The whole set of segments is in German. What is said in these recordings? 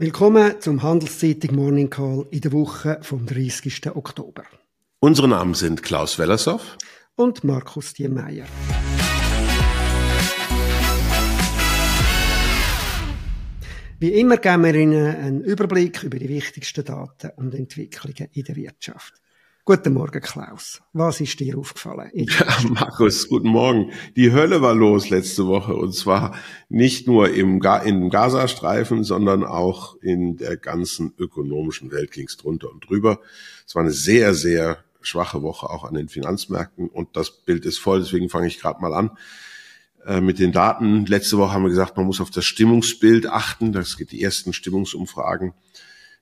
Willkommen zum Handelszeitung Morning Call in der Woche vom 30. Oktober. Unsere Namen sind Klaus Wellershoff und Markus Diemeyer. Wie immer geben wir Ihnen einen Überblick über die wichtigsten Daten und Entwicklungen in der Wirtschaft. Guten Morgen, Klaus. Was ist dir aufgefallen? Ja, Markus, guten Morgen. Die Hölle war los letzte Woche und zwar nicht nur im, Ga im Gazastreifen, sondern auch in der ganzen ökonomischen Welt ging es drunter und drüber. Es war eine sehr, sehr schwache Woche auch an den Finanzmärkten und das Bild ist voll, deswegen fange ich gerade mal an äh, mit den Daten. Letzte Woche haben wir gesagt, man muss auf das Stimmungsbild achten. Das geht die ersten Stimmungsumfragen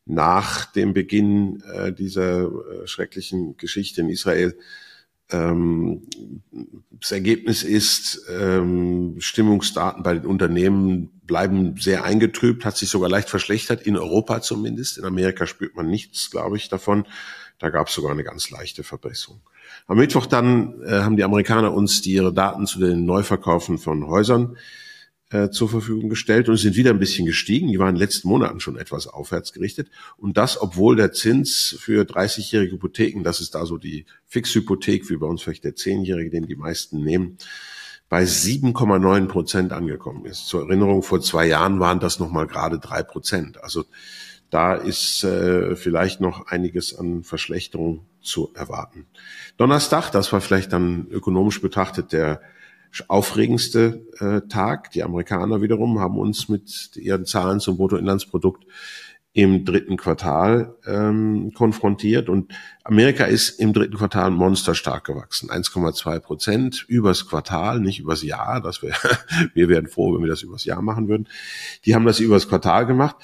nach dem Beginn äh, dieser äh, schrecklichen Geschichte in Israel. Ähm, das Ergebnis ist, ähm, Stimmungsdaten bei den Unternehmen bleiben sehr eingetrübt, hat sich sogar leicht verschlechtert, in Europa zumindest. In Amerika spürt man nichts, glaube ich, davon. Da gab es sogar eine ganz leichte Verbesserung. Am Mittwoch dann äh, haben die Amerikaner uns die ihre Daten zu den Neuverkaufen von Häusern äh, zur Verfügung gestellt und sind wieder ein bisschen gestiegen. Die waren in den letzten Monaten schon etwas aufwärts gerichtet. Und das, obwohl der Zins für 30-jährige Hypotheken, das ist da so die Fixhypothek, wie bei uns vielleicht der 10-jährige, den die meisten nehmen, bei 7,9 Prozent angekommen ist. Zur Erinnerung, vor zwei Jahren waren das nochmal gerade drei Prozent. Also da ist äh, vielleicht noch einiges an Verschlechterung zu erwarten. Donnerstag, das war vielleicht dann ökonomisch betrachtet der aufregendste äh, Tag. Die Amerikaner wiederum haben uns mit ihren Zahlen zum Bruttoinlandsprodukt im dritten Quartal ähm, konfrontiert und Amerika ist im dritten Quartal monsterstark gewachsen, 1,2 Prozent übers Quartal, nicht übers Jahr. Das wär, wir wären froh, wenn wir das übers Jahr machen würden. Die haben das übers Quartal gemacht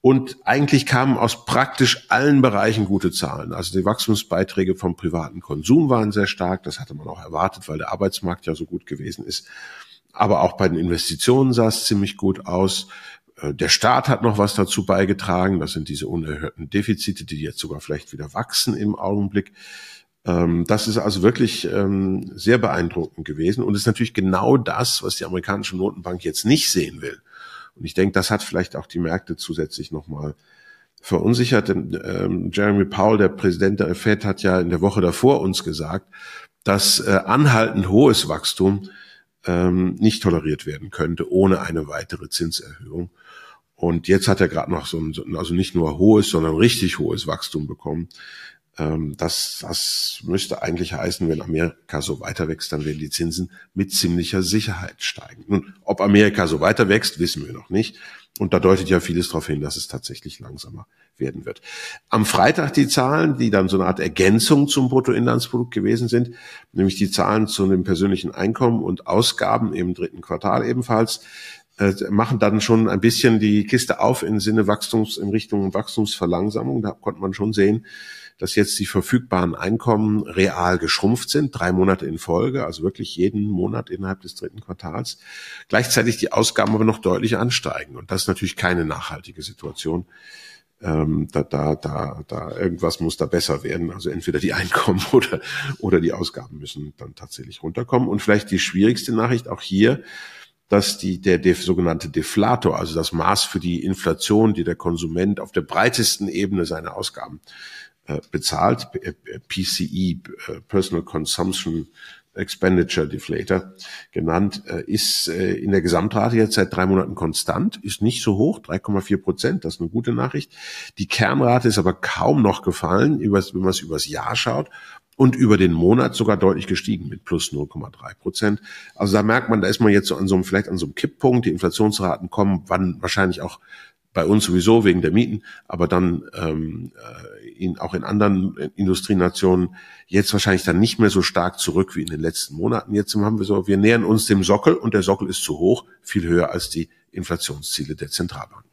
und eigentlich kamen aus praktisch allen Bereichen gute Zahlen. Also die Wachstumsbeiträge vom privaten Konsum waren sehr stark. Das hatte man auch erwartet, weil der Arbeitsmarkt ja so gut gewesen ist. Aber auch bei den Investitionen sah es ziemlich gut aus. Äh, der Staat hat noch was dazu beigetragen. Das sind diese unerhörten Defizite, die jetzt sogar vielleicht wieder wachsen im Augenblick. Ähm, das ist also wirklich ähm, sehr beeindruckend gewesen und ist natürlich genau das, was die amerikanische Notenbank jetzt nicht sehen will. Und ich denke, das hat vielleicht auch die Märkte zusätzlich nochmal verunsichert. Ähm, Jeremy Powell, der Präsident der Fed, hat ja in der Woche davor uns gesagt, dass äh, anhaltend hohes Wachstum ähm, nicht toleriert werden könnte ohne eine weitere Zinserhöhung. Und jetzt hat er gerade noch so ein, also nicht nur hohes, sondern richtig hohes Wachstum bekommen. Ähm, das, das müsste eigentlich heißen, wenn Amerika so weiter wächst, dann werden die Zinsen mit ziemlicher Sicherheit steigen. Nun, ob Amerika so weiter wächst, wissen wir noch nicht. Und da deutet ja vieles darauf hin, dass es tatsächlich langsamer werden wird. Am Freitag die Zahlen, die dann so eine Art Ergänzung zum Bruttoinlandsprodukt gewesen sind, nämlich die Zahlen zu dem persönlichen Einkommen und Ausgaben im dritten Quartal ebenfalls, äh, machen dann schon ein bisschen die Kiste auf im Sinne Wachstums, in Richtung Wachstumsverlangsamung. Da konnte man schon sehen, dass jetzt die verfügbaren Einkommen real geschrumpft sind, drei Monate in Folge, also wirklich jeden Monat innerhalb des dritten Quartals. Gleichzeitig die Ausgaben aber noch deutlich ansteigen. Und das ist natürlich keine nachhaltige Situation. Ähm, da, da, da, da irgendwas muss da besser werden. Also entweder die Einkommen oder, oder die Ausgaben müssen dann tatsächlich runterkommen. Und vielleicht die schwierigste Nachricht auch hier, dass die, der, der sogenannte Deflator, also das Maß für die Inflation, die der Konsument auf der breitesten Ebene seine Ausgaben äh, bezahlt, PCE, äh, Personal Consumption Expenditure Deflator genannt, äh, ist in der Gesamtrate jetzt seit drei Monaten konstant, ist nicht so hoch, 3,4 Prozent, das ist eine gute Nachricht. Die Kernrate ist aber kaum noch gefallen, wenn man es übers Jahr schaut und über den Monat sogar deutlich gestiegen mit plus 0,3 Prozent. Also da merkt man, da ist man jetzt so an so einem, vielleicht an so einem Kipppunkt. Die Inflationsraten kommen, wann wahrscheinlich auch bei uns sowieso wegen der Mieten, aber dann ähm, äh, in, auch in anderen Industrienationen jetzt wahrscheinlich dann nicht mehr so stark zurück wie in den letzten Monaten. Jetzt haben wir so, wir nähern uns dem Sockel und der Sockel ist zu hoch, viel höher als die Inflationsziele der Zentralbanken.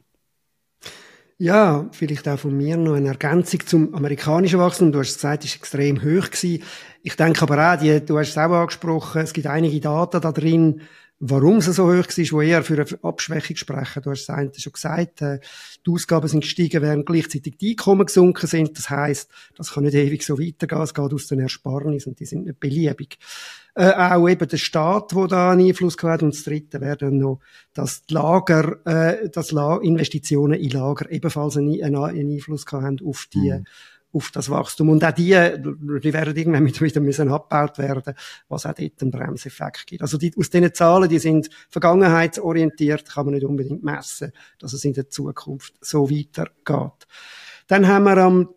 Ja, vielleicht auch von mir noch eine Ergänzung zum amerikanischen Wachstum. Du hast gesagt, es ist extrem hoch gewesen. Ich denke aber auch, die, du hast es auch angesprochen, es gibt einige Daten da drin, warum es so hoch war, wo eher für eine Abschwächung sprechen. Du hast es schon gesagt, äh, die Ausgaben sind gestiegen, während gleichzeitig die Einkommen gesunken sind. Das heißt, das kann nicht ewig so weitergehen. Es geht aus den Ersparnissen und die sind nicht beliebig. Äh, auch eben der Staat, wo da einen Einfluss hat. Und das Dritte wäre dann noch, dass die Lager, äh, dass La Investitionen in Lager ebenfalls einen, einen Einfluss haben auf die mhm auf das Wachstum. Und auch die, die werden irgendwann wieder müssen abgebaut werden, was auch dort einen Bremseffekt gibt. Also die, aus diesen Zahlen, die sind vergangenheitsorientiert, kann man nicht unbedingt messen, dass es in der Zukunft so weitergeht. Dann haben wir am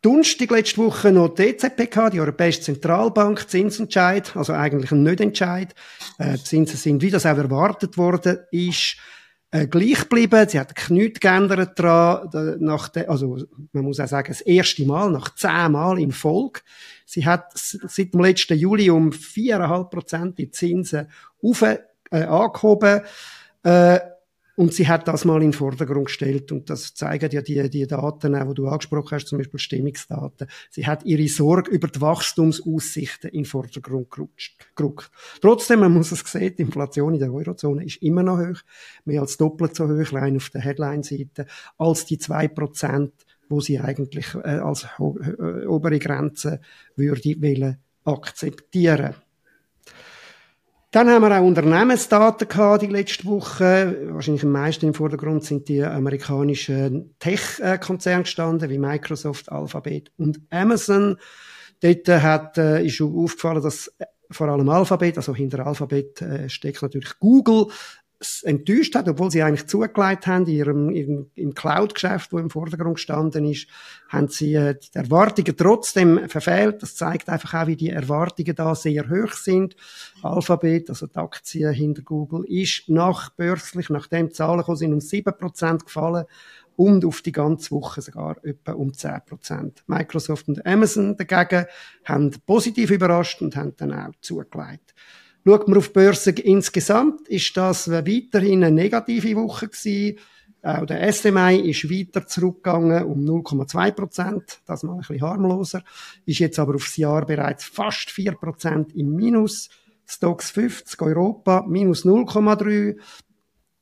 Donnerstag letzte Woche noch die gehabt, die Europäische Zentralbank, Zinsentscheid, also eigentlich ein Nicht-Entscheid. Äh, die Zinsen sind, wie das auch erwartet worden ist, äh, gleich geblieben. Sie hat nichts geändert daran, nach der, also, man muss auch sagen, das erste Mal, nach zehn Mal in Folge. Sie hat seit dem letzten Juli um viereinhalb Prozent die Zinsen auf, äh, angehoben. Äh, und sie hat das mal in den Vordergrund gestellt und das zeigen ja die, die Daten, die du angesprochen hast, zum Beispiel Stimmungsdaten. Sie hat ihre Sorge über die Wachstumsaussichten in den Vordergrund gerückt. Trotzdem, man muss es sehen, die Inflation in der Eurozone ist immer noch hoch, mehr als doppelt so hoch, rein auf der Headline-Seite, als die zwei Prozent, wo sie eigentlich äh, als obere Grenze würde wollen akzeptieren. Dann haben wir auch Unternehmensdaten gehabt die letzte Woche. Wahrscheinlich am meisten im Vordergrund sind die amerikanischen Tech-Konzerne gestanden, wie Microsoft, Alphabet und Amazon. Dort hat, äh, ist aufgefallen, dass vor allem Alphabet, also hinter Alphabet äh, steckt natürlich Google, enttäuscht hat, obwohl sie eigentlich zugelegt haben in ihrem, ihrem im Cloud-Geschäft, wo im Vordergrund gestanden ist, haben sie äh, die Erwartungen trotzdem verfehlt. Das zeigt einfach auch, wie die Erwartungen da sehr hoch sind. Alphabet, also die Aktie hinter Google, ist nach börslich, nachdem die Zahlen gekommen sind, um 7% gefallen und auf die ganze Woche sogar etwa um 10%. Microsoft und Amazon dagegen haben positiv überrascht und haben dann auch zugelegt. Schaut man auf die Börse insgesamt, ist das weiterhin eine negative Woche gewesen. Auch der SMI ist weiter zurückgegangen um 0,2 Prozent. Das mal ein bisschen harmloser. Ist jetzt aber aufs Jahr bereits fast 4 Prozent im Minus. Stocks 50 Europa minus 0,3.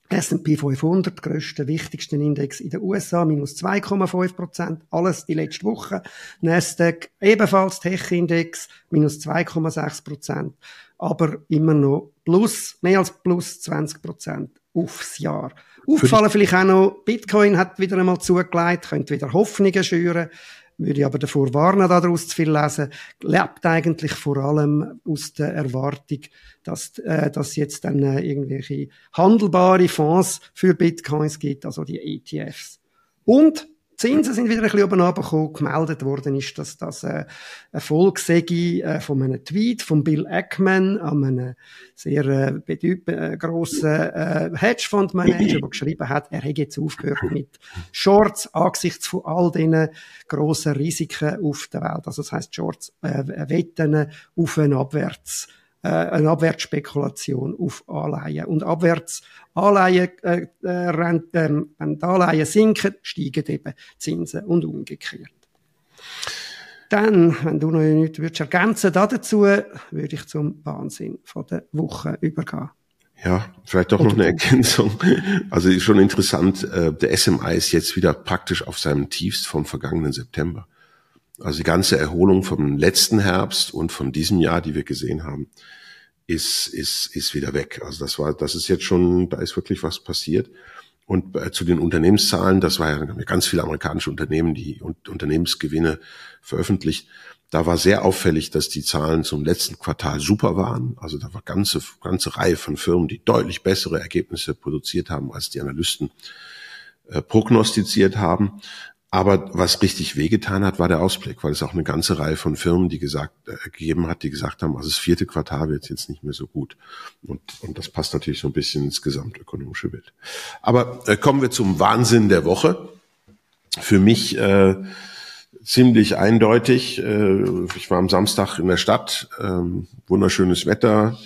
S&P 500, grösste, wichtigsten Index in den USA, minus 2,5 Prozent. Alles die letzte Woche. Nasdaq, ebenfalls Tech-Index, minus 2,6 Prozent aber immer noch plus, mehr als plus 20 Prozent aufs Jahr. Auffallen vielleicht auch noch, Bitcoin hat wieder einmal zugelegt, könnte wieder Hoffnungen schüren, würde ich aber davor warnen, daraus zu viel lesen, lebt eigentlich vor allem aus der Erwartung, dass, äh, dass jetzt dann äh, irgendwelche handelbare Fonds für Bitcoins gibt, also die ETFs. Und Zinsen sind wieder ein bisschen oben runtergekommen. Gemeldet worden ist, dass das äh, Erfolg sei äh, von einem Tweet von Bill Ackman, einem sehr äh, bedeut äh, grossen äh, Hedgefondsmanager, der geschrieben hat, er hätte jetzt aufgehört mit Shorts angesichts von all diesen grossen Risiken auf der Welt. Also das heißt Shorts, äh, Wetten auf einen Abwärts eine Abwärtsspekulation auf Anleihen. Und Abwärtsanleihen, äh, äh, äh, wenn die Anleihen sinken, steigen eben Zinsen und umgekehrt. Dann, wenn du noch nichts würdest ergänzen dazu, würde ich zum Wahnsinn von der Woche übergehen. Ja, vielleicht doch noch eine Ergänzung. Also ist schon interessant, äh, der SMI ist jetzt wieder praktisch auf seinem Tiefst vom vergangenen September. Also die ganze Erholung vom letzten Herbst und von diesem Jahr, die wir gesehen haben, ist, ist, ist wieder weg. Also das war, das ist jetzt schon, da ist wirklich was passiert. Und äh, zu den Unternehmenszahlen, das war ja ganz viele amerikanische Unternehmen, die Unternehmensgewinne veröffentlicht. Da war sehr auffällig, dass die Zahlen zum letzten Quartal super waren. Also da war ganze, ganze Reihe von Firmen, die deutlich bessere Ergebnisse produziert haben, als die Analysten äh, prognostiziert haben. Aber was richtig wehgetan hat, war der Ausblick, weil es auch eine ganze Reihe von Firmen, die gesagt, äh, gegeben hat, die gesagt haben, also das vierte Quartal wird jetzt nicht mehr so gut. Und, und das passt natürlich so ein bisschen ins gesamtökonomische Bild. Aber äh, kommen wir zum Wahnsinn der Woche. Für mich äh, ziemlich eindeutig. Äh, ich war am Samstag in der Stadt, äh, wunderschönes Wetter,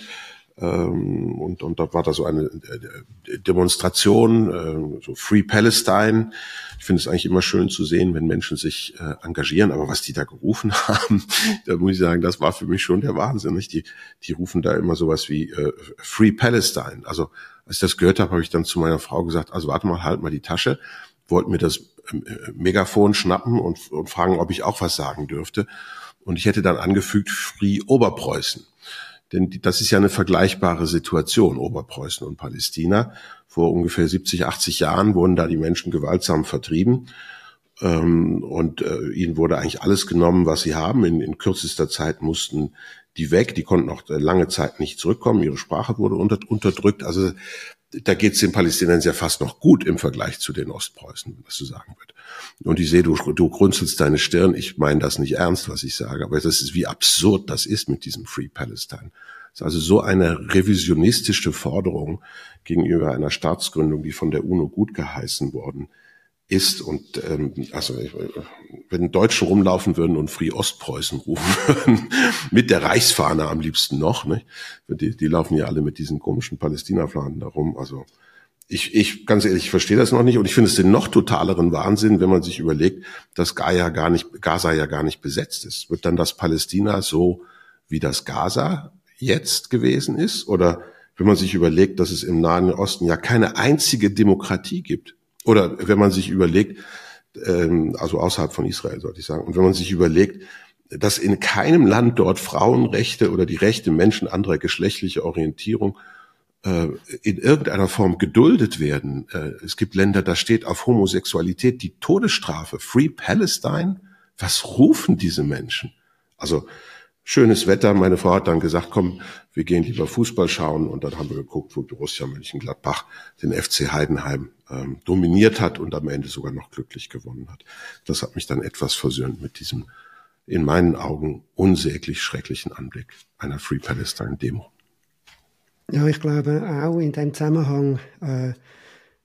Ähm, und, und da war da so eine äh, Demonstration, äh, so Free Palestine. Ich finde es eigentlich immer schön zu sehen, wenn Menschen sich äh, engagieren. Aber was die da gerufen haben, da muss ich sagen, das war für mich schon der Wahnsinn. Nicht? Die, die rufen da immer sowas wie äh, Free Palestine. Also als ich das gehört habe, habe ich dann zu meiner Frau gesagt, also warte mal, halt mal die Tasche. Wollten mir das äh, Megafon schnappen und, und fragen, ob ich auch was sagen dürfte. Und ich hätte dann angefügt, Free Oberpreußen. Denn das ist ja eine vergleichbare Situation, Oberpreußen und Palästina. Vor ungefähr 70, 80 Jahren wurden da die Menschen gewaltsam vertrieben. Ähm, und äh, ihnen wurde eigentlich alles genommen, was sie haben. In, in kürzester Zeit mussten die weg. Die konnten auch lange Zeit nicht zurückkommen. Ihre Sprache wurde unter, unterdrückt. Also da geht es den Palästinensern ja fast noch gut im Vergleich zu den Ostpreußen, was du sagen wird. Und ich sehe, du, du grunzelst deine Stirn. Ich meine das nicht ernst, was ich sage, aber das ist, wie absurd das ist mit diesem Free Palestine. Das ist also so eine revisionistische Forderung gegenüber einer Staatsgründung, die von der UNO gut geheißen worden ist. Und ähm, also wenn Deutsche rumlaufen würden und Free Ostpreußen rufen würden, mit der Reichsfahne am liebsten noch, ne? die, die laufen ja alle mit diesen komischen Palästina-Fahnen da rum. Also ich, ich ganz ehrlich, ich verstehe das noch nicht und ich finde es den noch totaleren Wahnsinn, wenn man sich überlegt, dass Gaza gar nicht, Gaza ja gar nicht besetzt ist. Wird dann das Palästina so wie das Gaza jetzt gewesen ist? Oder wenn man sich überlegt, dass es im Nahen Osten ja keine einzige Demokratie gibt? Oder wenn man sich überlegt, ähm, also außerhalb von Israel sollte ich sagen, und wenn man sich überlegt, dass in keinem Land dort Frauenrechte oder die Rechte Menschen anderer geschlechtlicher Orientierung äh, in irgendeiner Form geduldet werden. Äh, es gibt Länder, da steht auf Homosexualität die Todesstrafe. Free Palestine? Was rufen diese Menschen? Also schönes Wetter. Meine Frau hat dann gesagt, komm, wir gehen lieber Fußball schauen. Und dann haben wir geguckt, wo Borussia Mönchengladbach den FC Heidenheim ähm, dominiert hat und am Ende sogar noch glücklich gewonnen hat. Das hat mich dann etwas versöhnt mit diesem in meinen Augen unsäglich schrecklichen Anblick einer Free Palestine Demo. Ja, ich glaube auch in dem Zusammenhang äh,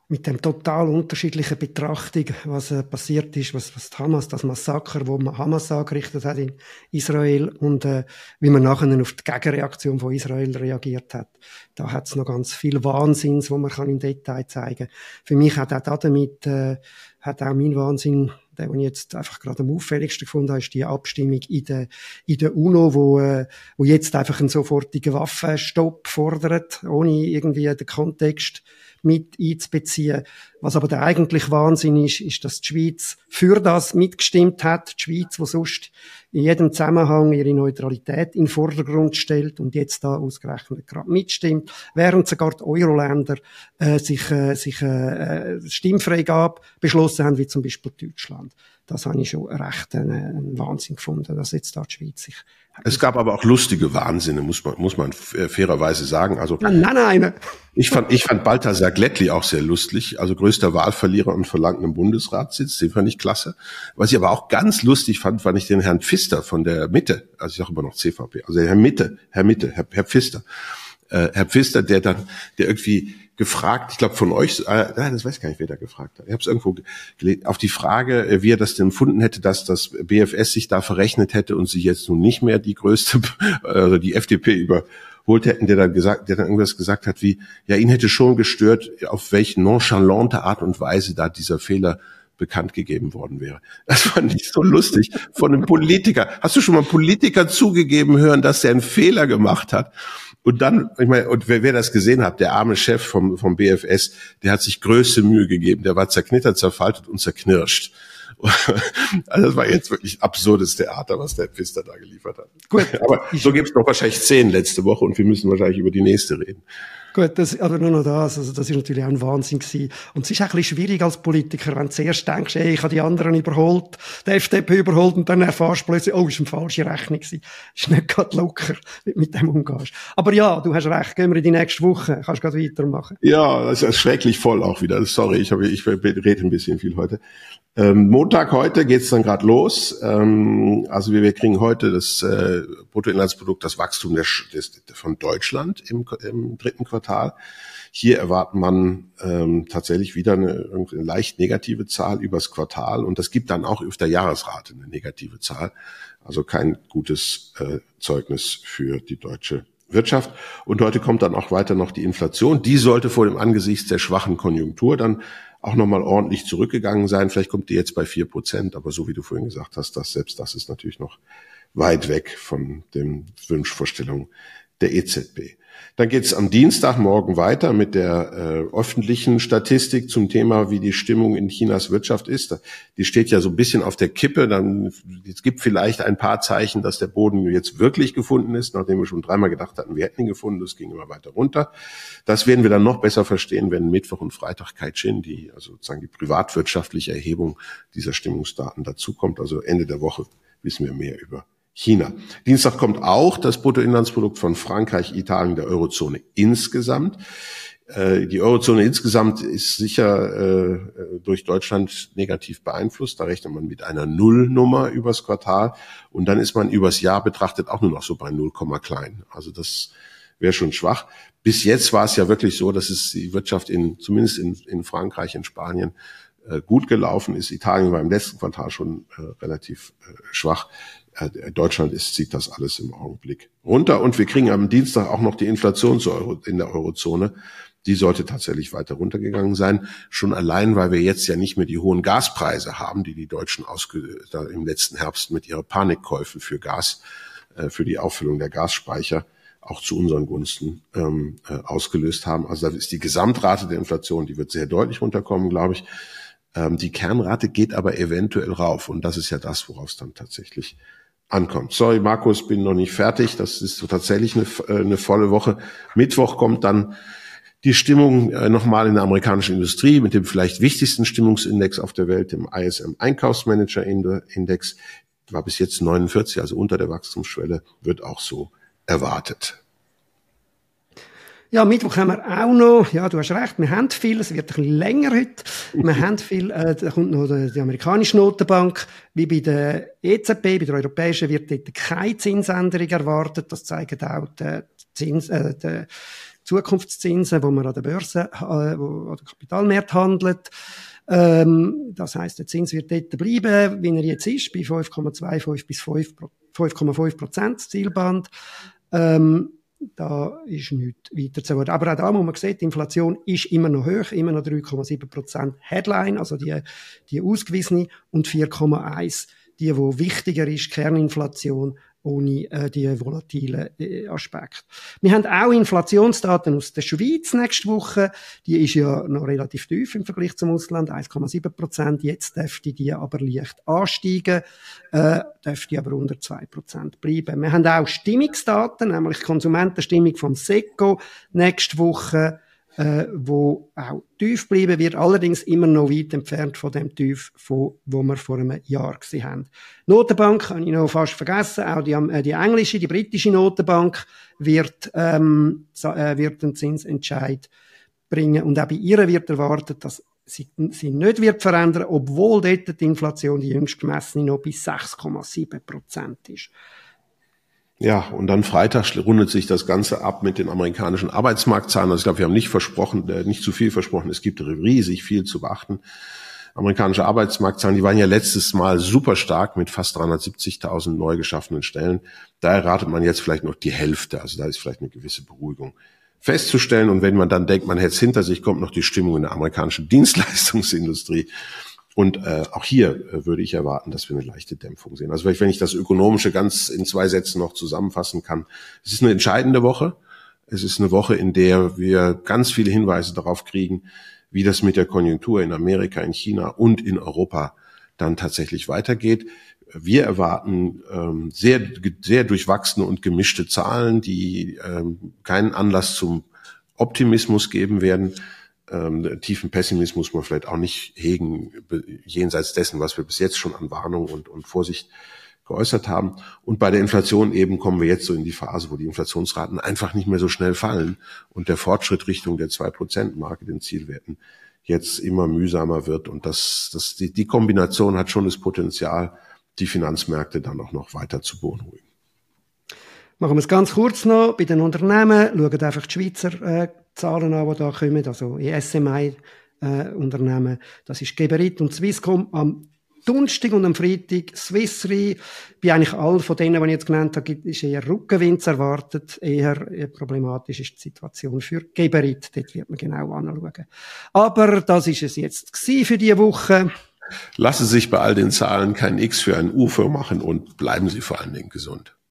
mit dem total unterschiedlichen Betrachtung, was äh, passiert ist, was, was Hamas, das Massaker, wo man Hamas angerichtet hat in Israel und äh, wie man nachher auf die Gegenreaktion von Israel reagiert hat. Da hat es noch ganz viel Wahnsinns, wo man kann im Detail zeigen. Für mich hat auch damit äh, hat auch mein Wahnsinn der, den ich jetzt einfach gerade am auffälligsten gefunden habe, ist die Abstimmung in der, in der UNO, wo, äh, wo jetzt einfach einen sofortigen Waffenstopp fordert, ohne irgendwie den Kontext mit einzubeziehen. Was aber der eigentlich Wahnsinn ist, ist, dass die Schweiz für das mitgestimmt hat. Die Schweiz, wo sonst in jedem Zusammenhang ihre Neutralität in den Vordergrund stellt und jetzt da ausgerechnet gerade mitstimmt, während sogar die Euro-Länder äh, sich, äh, sich äh Stimmfreigabe beschlossen haben, wie zum Beispiel Deutschland. Das habe ich schon recht einen, einen Wahnsinn gefunden, dass jetzt da die Schweiz sich es gab aber auch lustige Wahnsinne, muss man, muss man fairerweise sagen. Also, nein, nein. Ich fand, ich fand Balthasar Glättli auch sehr lustig, also größter Wahlverlierer und verlangt einen Bundesratssitz, den fand ich klasse. Was ich aber auch ganz lustig fand, fand ich den Herrn Pfister von der Mitte, also ich sage immer noch CVP, also Herr Mitte, Herr Mitte, Herr, Herr Pfister. Äh, Herr Pfister, der dann, der irgendwie gefragt, ich glaube von euch, äh, das weiß gar nicht, wer da gefragt hat. Ich habe es irgendwo gelegt, auf die Frage, äh, wie er das denn empfunden hätte, dass das BFS sich da verrechnet hätte und sie jetzt nun nicht mehr die größte, also die FDP überholt hätten, der dann gesagt, der dann irgendwas gesagt hat, wie, ja, ihn hätte schon gestört, auf welche nonchalante Art und Weise da dieser Fehler bekannt gegeben worden wäre. Das fand ich so lustig von einem Politiker. Hast du schon mal einen Politiker zugegeben hören, dass er einen Fehler gemacht hat? Und dann, ich meine, und wer, wer das gesehen hat, der arme Chef vom, vom BFS, der hat sich größte Mühe gegeben. Der war zerknittert, zerfaltet und zerknirscht. Also das war jetzt wirklich absurdes Theater, was der Pfister da geliefert hat. Gut. Aber so gibt es noch wahrscheinlich zehn letzte Woche und wir müssen wahrscheinlich über die nächste reden. Gut, das, aber nur noch das, also das ist natürlich auch ein Wahnsinn gewesen. Und es ist auch ein bisschen schwierig als Politiker, wenn du zuerst denkst, ey, ich habe die anderen überholt, die FDP überholt und dann erfährst du plötzlich, oh, ist eine falsche Rechnung gewesen. Ist nicht gerade locker, wie mit dem umgehst. Aber ja, du hast recht, gehen wir in die nächste Woche, kannst gerade weitermachen. Ja, das ist schrecklich voll auch wieder. Sorry, ich, habe, ich rede ein bisschen viel heute. Ähm, Montag heute geht's dann gerade los. Ähm, also wir, wir kriegen heute das äh, Bruttoinlandsprodukt, das Wachstum der, des, von Deutschland im, im dritten Quartal. Hier erwartet man ähm, tatsächlich wieder eine, eine leicht negative Zahl übers Quartal und das gibt dann auch auf der Jahresrate eine negative Zahl. Also kein gutes äh, Zeugnis für die deutsche Wirtschaft. Und heute kommt dann auch weiter noch die Inflation. Die sollte vor dem Angesichts der schwachen Konjunktur dann auch nochmal ordentlich zurückgegangen sein. Vielleicht kommt die jetzt bei vier Prozent, aber so wie du vorhin gesagt hast, das, selbst das ist natürlich noch weit weg von den Wunschvorstellungen der EZB. Dann geht es am Dienstagmorgen weiter mit der äh, öffentlichen Statistik zum Thema, wie die Stimmung in Chinas Wirtschaft ist. Die steht ja so ein bisschen auf der Kippe. Dann, es gibt vielleicht ein paar Zeichen, dass der Boden jetzt wirklich gefunden ist, nachdem wir schon dreimal gedacht hatten, wir hätten ihn gefunden. Das ging immer weiter runter. Das werden wir dann noch besser verstehen, wenn Mittwoch und Freitag Kaichin, die, also sozusagen die privatwirtschaftliche Erhebung dieser Stimmungsdaten dazukommt. Also Ende der Woche wissen wir mehr über China. Dienstag kommt auch das Bruttoinlandsprodukt von Frankreich, Italien, der Eurozone insgesamt. Äh, die Eurozone insgesamt ist sicher äh, durch Deutschland negativ beeinflusst. Da rechnet man mit einer Nullnummer übers Quartal und dann ist man übers Jahr betrachtet auch nur noch so bei 0, klein. Also das wäre schon schwach. Bis jetzt war es ja wirklich so, dass es die Wirtschaft in zumindest in, in Frankreich, in Spanien gut gelaufen ist. Italien war im letzten Quartal schon relativ schwach. Äh, Deutschland ist, zieht das alles im Augenblick runter. Und wir kriegen am Dienstag auch noch die Inflation in der Eurozone. Die sollte tatsächlich weiter runtergegangen sein. Schon allein, weil wir jetzt ja nicht mehr die hohen Gaspreise haben, die die Deutschen im letzten Herbst mit ihrer Panikkäufe für Gas, äh, für die Auffüllung der Gasspeicher auch zu unseren Gunsten ähm, äh, ausgelöst haben. Also da ist die Gesamtrate der Inflation, die wird sehr deutlich runterkommen, glaube ich. Ähm, die Kernrate geht aber eventuell rauf. Und das ist ja das, worauf es dann tatsächlich ankommt. Sorry, Markus, bin noch nicht fertig. Das ist so tatsächlich eine, äh, eine volle Woche. Mittwoch kommt dann die Stimmung äh, nochmal in der amerikanischen Industrie mit dem vielleicht wichtigsten Stimmungsindex auf der Welt, dem ISM Einkaufsmanager Index, war bis jetzt 49, also unter der Wachstumsschwelle, wird auch so erwartet. Ja, Mittwoch haben wir auch noch, ja, du hast recht, wir haben viel, es wird ein bisschen länger heute. Wir haben viel, äh, da kommt noch die, die amerikanische Notenbank, wie bei der EZB, bei der europäischen, wird dort keine Zinsänderung erwartet. Das zeigen auch die, Zins, äh, die Zukunftszinsen, wo man an der Börse, äh, wo an der Kapitalmarkt handelt. Ähm, das heißt, der Zins wird dort bleiben, wie er jetzt ist, bei 5,25 bis 5,5 Prozent Zielband. Ähm, da ist nichts weiter zu werden. Aber auch da muss man sehen, die Inflation ist immer noch hoch, immer noch 3,7 Prozent Headline, also die, die ausgewiesene, und 4,1 die, wo wichtiger ist, Kerninflation, ohne äh, die volatilen äh, Aspekte. Wir haben auch Inflationsdaten aus der Schweiz nächste Woche. Die ist ja noch relativ tief im Vergleich zum Ausland, 1,7 Prozent. Jetzt dürfte die aber leicht ansteigen, äh, dürfte aber unter 2 Prozent bleiben. Wir haben auch Stimmungsdaten, nämlich Konsumentenstimmung vom SECO nächste Woche äh, wo auch tief bleiben wird, allerdings immer noch weit entfernt von dem Tief, von, wo wir vor einem Jahr gesehen haben. Notenbank, habe ich noch fast vergessen, auch die, äh, die englische, die britische Notenbank wird, ähm, äh, wird einen Zinsentscheid bringen und auch bei ihr wird erwartet, dass sie, sie nicht wird verändern, obwohl dort die Inflation, die jüngst gemessene, noch bis 6,7 Prozent ist. Ja, und dann Freitag rundet sich das Ganze ab mit den amerikanischen Arbeitsmarktzahlen. Also ich glaube, wir haben nicht versprochen, äh, nicht zu viel versprochen. Es gibt riesig viel zu beachten. Amerikanische Arbeitsmarktzahlen, die waren ja letztes Mal super stark mit fast 370.000 neu geschaffenen Stellen. Da erratet man jetzt vielleicht noch die Hälfte. Also da ist vielleicht eine gewisse Beruhigung festzustellen. Und wenn man dann denkt, man hätte es hinter sich, kommt noch die Stimmung in der amerikanischen Dienstleistungsindustrie. Und äh, auch hier äh, würde ich erwarten, dass wir eine leichte Dämpfung sehen. Also wenn ich das Ökonomische ganz in zwei Sätzen noch zusammenfassen kann. Es ist eine entscheidende Woche. Es ist eine Woche, in der wir ganz viele Hinweise darauf kriegen, wie das mit der Konjunktur in Amerika, in China und in Europa dann tatsächlich weitergeht. Wir erwarten ähm, sehr, sehr durchwachsene und gemischte Zahlen, die ähm, keinen Anlass zum Optimismus geben werden ähm, tiefen Pessimismus man vielleicht auch nicht hegen, jenseits dessen, was wir bis jetzt schon an Warnung und, und Vorsicht geäußert haben. Und bei der Inflation eben kommen wir jetzt so in die Phase, wo die Inflationsraten einfach nicht mehr so schnell fallen und der Fortschritt Richtung der 2%-Marke, den Zielwerten, jetzt immer mühsamer wird. Und das, das, die, die Kombination hat schon das Potenzial, die Finanzmärkte dann auch noch weiter zu beunruhigen. Machen wir es ganz kurz noch bei den Unternehmen. Schauen einfach die Schweizer äh, Zahlen an, die da kommen, also in SMI-Unternehmen. Äh, das ist Geberit und Swisscom am Donnerstag und am Freitag Swiss Re. Bei eigentlich allen von denen, die ich jetzt genannt habe, ist eher Rückenwind erwartet. Eher problematisch ist die Situation für Geberit. Dort wird man genau anschauen. Aber das ist es jetzt für diese Woche. Lassen Sie sich bei all den Zahlen kein X für ein U machen und bleiben Sie vor allen Dingen gesund.